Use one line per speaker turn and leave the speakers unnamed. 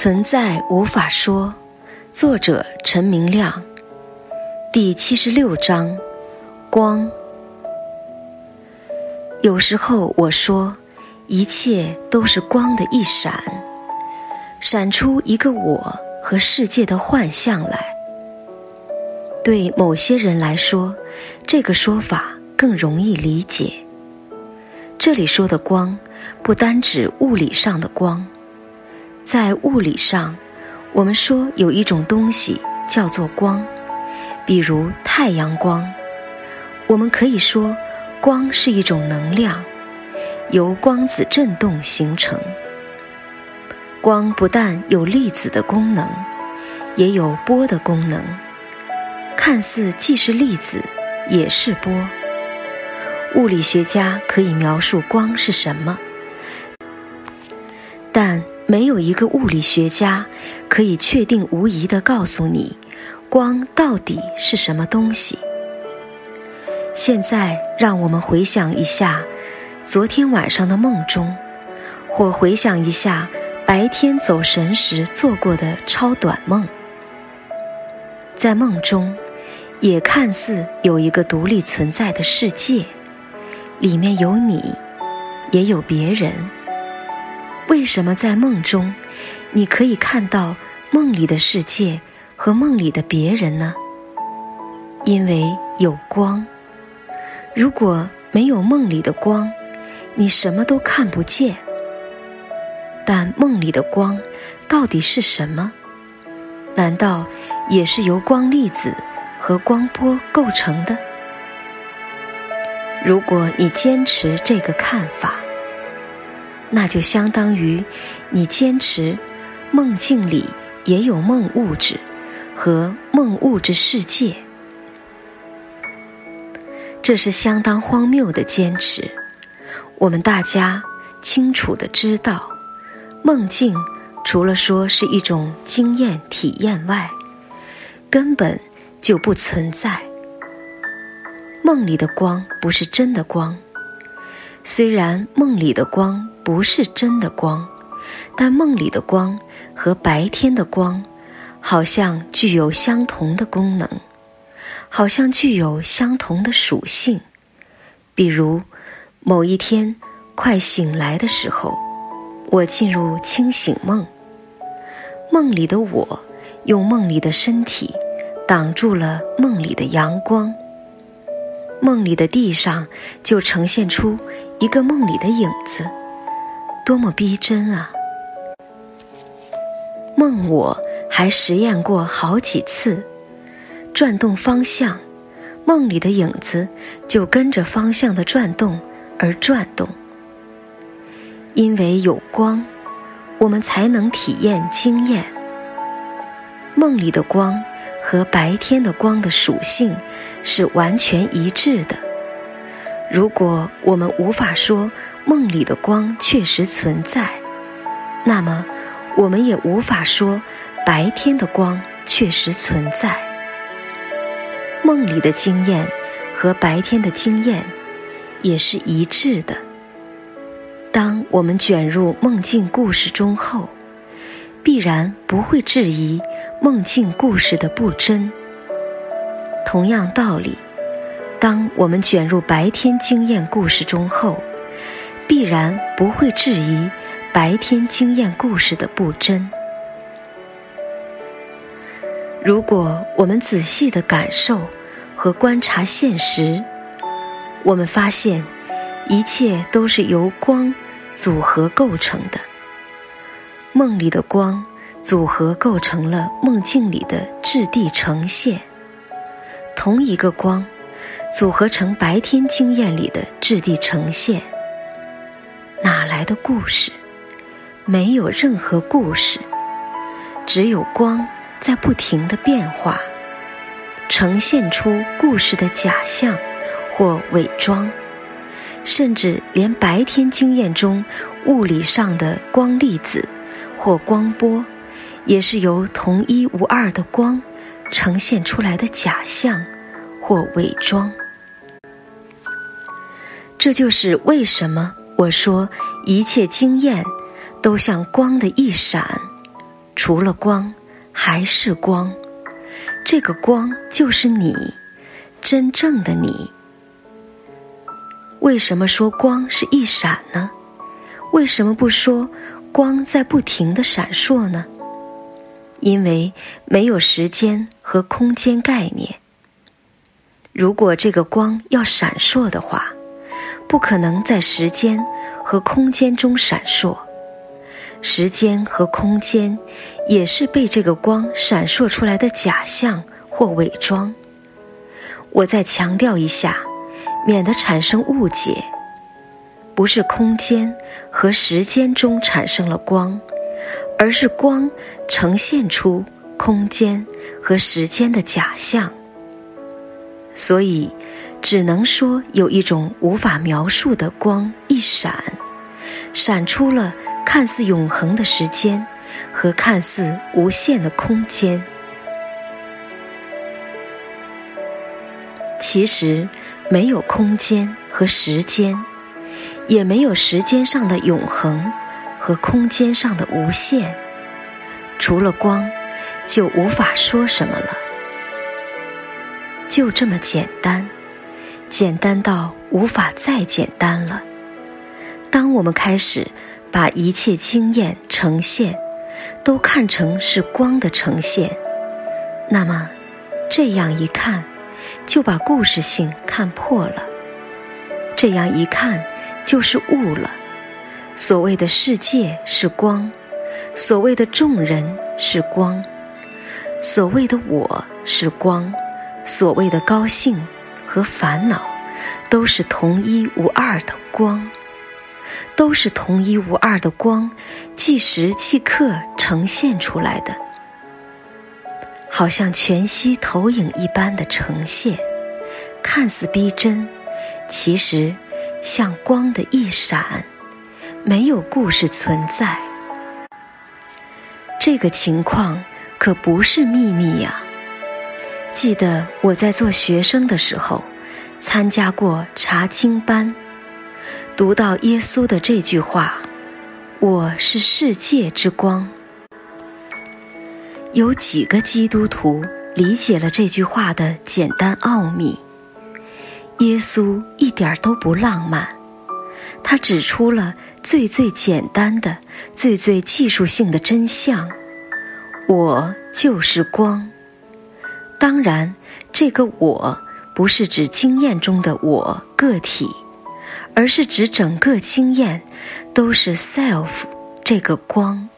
存在无法说，作者陈明亮，第七十六章，光。有时候我说，一切都是光的一闪，闪出一个我和世界的幻象来。对某些人来说，这个说法更容易理解。这里说的光，不单指物理上的光。在物理上，我们说有一种东西叫做光，比如太阳光。我们可以说，光是一种能量，由光子振动形成。光不但有粒子的功能，也有波的功能，看似既是粒子，也是波。物理学家可以描述光是什么，但。没有一个物理学家可以确定无疑地告诉你，光到底是什么东西。现在，让我们回想一下昨天晚上的梦中，或回想一下白天走神时做过的超短梦。在梦中，也看似有一个独立存在的世界，里面有你，也有别人。为什么在梦中，你可以看到梦里的世界和梦里的别人呢？因为有光。如果没有梦里的光，你什么都看不见。但梦里的光到底是什么？难道也是由光粒子和光波构成的？如果你坚持这个看法，那就相当于你坚持梦境里也有梦物质和梦物质世界，这是相当荒谬的坚持。我们大家清楚的知道，梦境除了说是一种经验体验外，根本就不存在。梦里的光不是真的光，虽然梦里的光。不是真的光，但梦里的光和白天的光，好像具有相同的功能，好像具有相同的属性。比如，某一天快醒来的时候，我进入清醒梦，梦里的我用梦里的身体挡住了梦里的阳光，梦里的地上就呈现出一个梦里的影子。多么逼真啊！梦我还实验过好几次，转动方向，梦里的影子就跟着方向的转动而转动。因为有光，我们才能体验经验。梦里的光和白天的光的属性是完全一致的。如果我们无法说梦里的光确实存在，那么我们也无法说白天的光确实存在。梦里的经验和白天的经验也是一致的。当我们卷入梦境故事中后，必然不会质疑梦境故事的不真。同样道理。当我们卷入白天经验故事中后，必然不会质疑白天经验故事的不真。如果我们仔细的感受和观察现实，我们发现一切都是由光组合构成的。梦里的光组合构成了梦境里的质地呈现，同一个光。组合成白天经验里的质地呈现，哪来的故事？没有任何故事，只有光在不停的变化，呈现出故事的假象或伪装，甚至连白天经验中物理上的光粒子或光波，也是由同一无二的光呈现出来的假象。或伪装，这就是为什么我说一切经验都像光的一闪，除了光，还是光。这个光就是你，真正的你。为什么说光是一闪呢？为什么不说光在不停的闪烁呢？因为没有时间和空间概念。如果这个光要闪烁的话，不可能在时间和空间中闪烁。时间和空间也是被这个光闪烁出来的假象或伪装。我再强调一下，免得产生误解：不是空间和时间中产生了光，而是光呈现出空间和时间的假象。所以，只能说有一种无法描述的光一闪，闪出了。看似永恒的时间和看似无限的空间，其实没有空间和时间，也没有时间上的永恒和空间上的无限。除了光，就无法说什么了。就这么简单，简单到无法再简单了。当我们开始。把一切经验呈现，都看成是光的呈现，那么，这样一看，就把故事性看破了。这样一看，就是悟了。所谓的世界是光，所谓的众人是光，所谓的我是光，所谓的高兴和烦恼，都是同一无二的光。都是同一无二的光，即时即刻呈现出来的，好像全息投影一般的呈现，看似逼真，其实像光的一闪，没有故事存在。这个情况可不是秘密呀！记得我在做学生的时候，参加过查经班。读到耶稣的这句话：“我是世界之光。”有几个基督徒理解了这句话的简单奥秘？耶稣一点都不浪漫，他指出了最最简单的、最最技术性的真相：“我就是光。”当然，这个“我”不是指经验中的我个体。而是指整个经验都是 self 这个光。